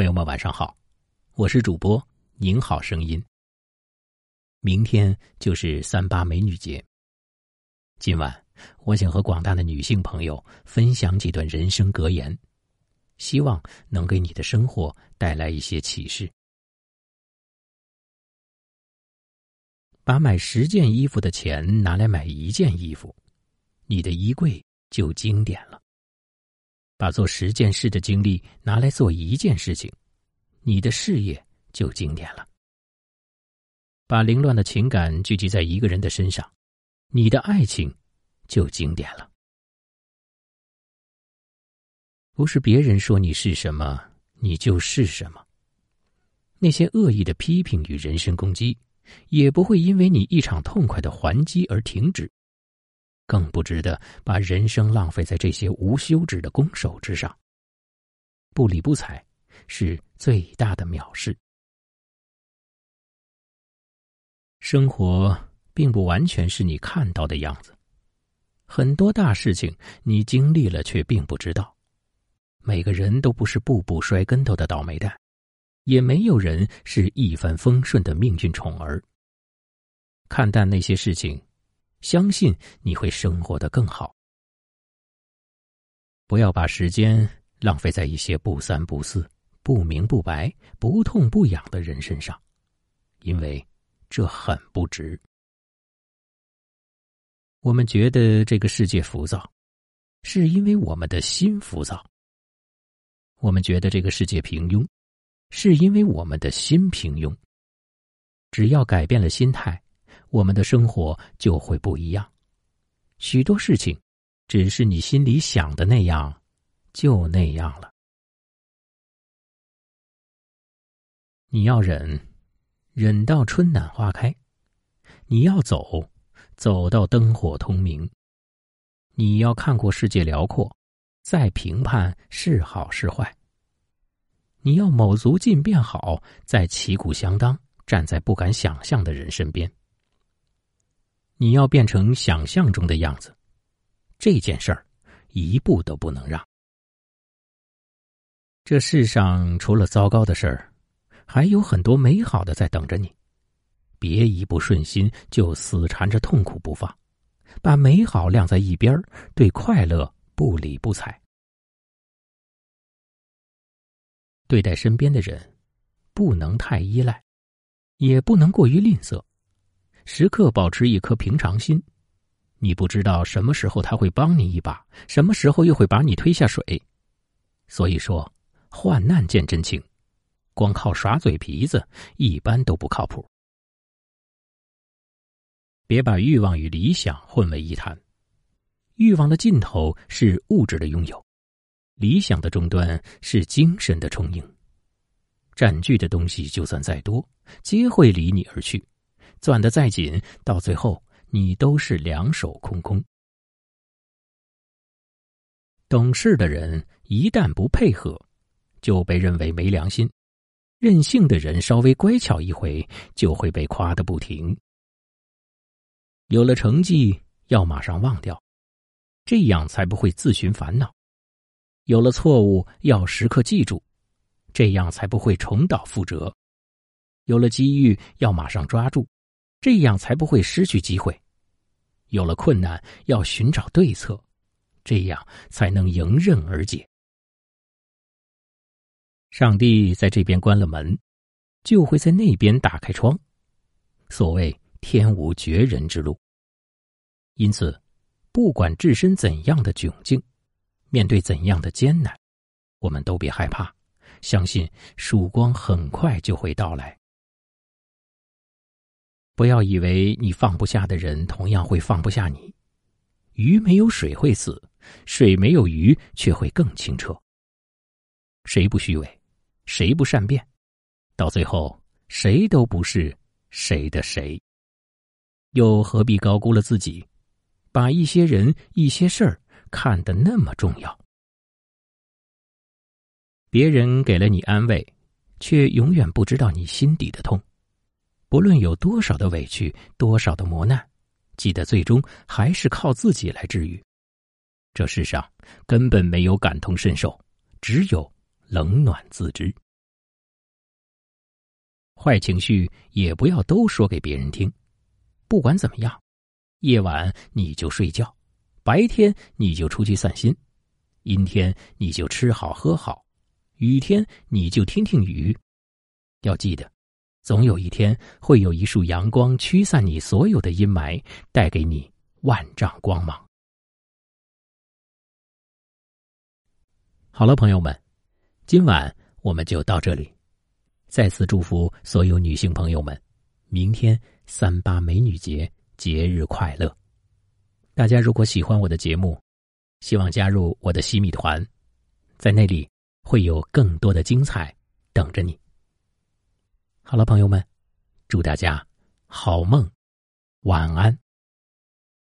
朋友们，晚上好，我是主播您好声音。明天就是三八美女节，今晚我想和广大的女性朋友分享几段人生格言，希望能给你的生活带来一些启示。把买十件衣服的钱拿来买一件衣服，你的衣柜就经典了。把做十件事的精力拿来做一件事情，你的事业就经典了。把凌乱的情感聚集在一个人的身上，你的爱情就经典了。不是别人说你是什么，你就是什么。那些恶意的批评与人身攻击，也不会因为你一场痛快的还击而停止。更不值得把人生浪费在这些无休止的攻守之上。不理不睬，是最大的藐视。生活并不完全是你看到的样子，很多大事情你经历了却并不知道。每个人都不是步步摔跟头的倒霉蛋，也没有人是一帆风顺的命运宠儿。看淡那些事情。相信你会生活的更好。不要把时间浪费在一些不三不四、不明不白、不痛不痒的人身上，因为这很不值。我们觉得这个世界浮躁，是因为我们的心浮躁；我们觉得这个世界平庸，是因为我们的心平庸。只要改变了心态。我们的生活就会不一样，许多事情，只是你心里想的那样，就那样了。你要忍，忍到春暖花开；你要走，走到灯火通明。你要看过世界辽阔，再评判是好是坏。你要卯足劲变好，再旗鼓相当，站在不敢想象的人身边。你要变成想象中的样子，这件事儿一步都不能让。这世上除了糟糕的事儿，还有很多美好的在等着你。别一不顺心就死缠着痛苦不放，把美好晾在一边对快乐不理不睬。对待身边的人，不能太依赖，也不能过于吝啬。时刻保持一颗平常心，你不知道什么时候他会帮你一把，什么时候又会把你推下水。所以说，患难见真情，光靠耍嘴皮子一般都不靠谱。别把欲望与理想混为一谈，欲望的尽头是物质的拥有，理想的终端是精神的充盈。占据的东西就算再多，皆会离你而去。攥得再紧，到最后你都是两手空空。懂事的人一旦不配合，就被认为没良心；任性的人稍微乖巧一回，就会被夸得不停。有了成绩要马上忘掉，这样才不会自寻烦恼；有了错误要时刻记住，这样才不会重蹈覆辙；有了机遇要马上抓住。这样才不会失去机会。有了困难，要寻找对策，这样才能迎刃而解。上帝在这边关了门，就会在那边打开窗。所谓天无绝人之路。因此，不管置身怎样的窘境，面对怎样的艰难，我们都别害怕，相信曙光很快就会到来。不要以为你放不下的人，同样会放不下你。鱼没有水会死，水没有鱼却会更清澈。谁不虚伪，谁不善变，到最后谁都不是谁的谁。又何必高估了自己，把一些人、一些事儿看得那么重要？别人给了你安慰，却永远不知道你心底的痛。不论有多少的委屈，多少的磨难，记得最终还是靠自己来治愈。这世上根本没有感同身受，只有冷暖自知。坏情绪也不要都说给别人听。不管怎么样，夜晚你就睡觉，白天你就出去散心，阴天你就吃好喝好，雨天你就听听雨。要记得，总有一天会有一束阳光驱散你所有的阴霾，带给你万丈光芒。好了，朋友们，今晚我们就到这里。再次祝福所有女性朋友们，明天三八美女节节日快乐！大家如果喜欢我的节目，希望加入我的西米团，在那里会有更多的精彩等着你。好了，朋友们，祝大家好梦，晚安。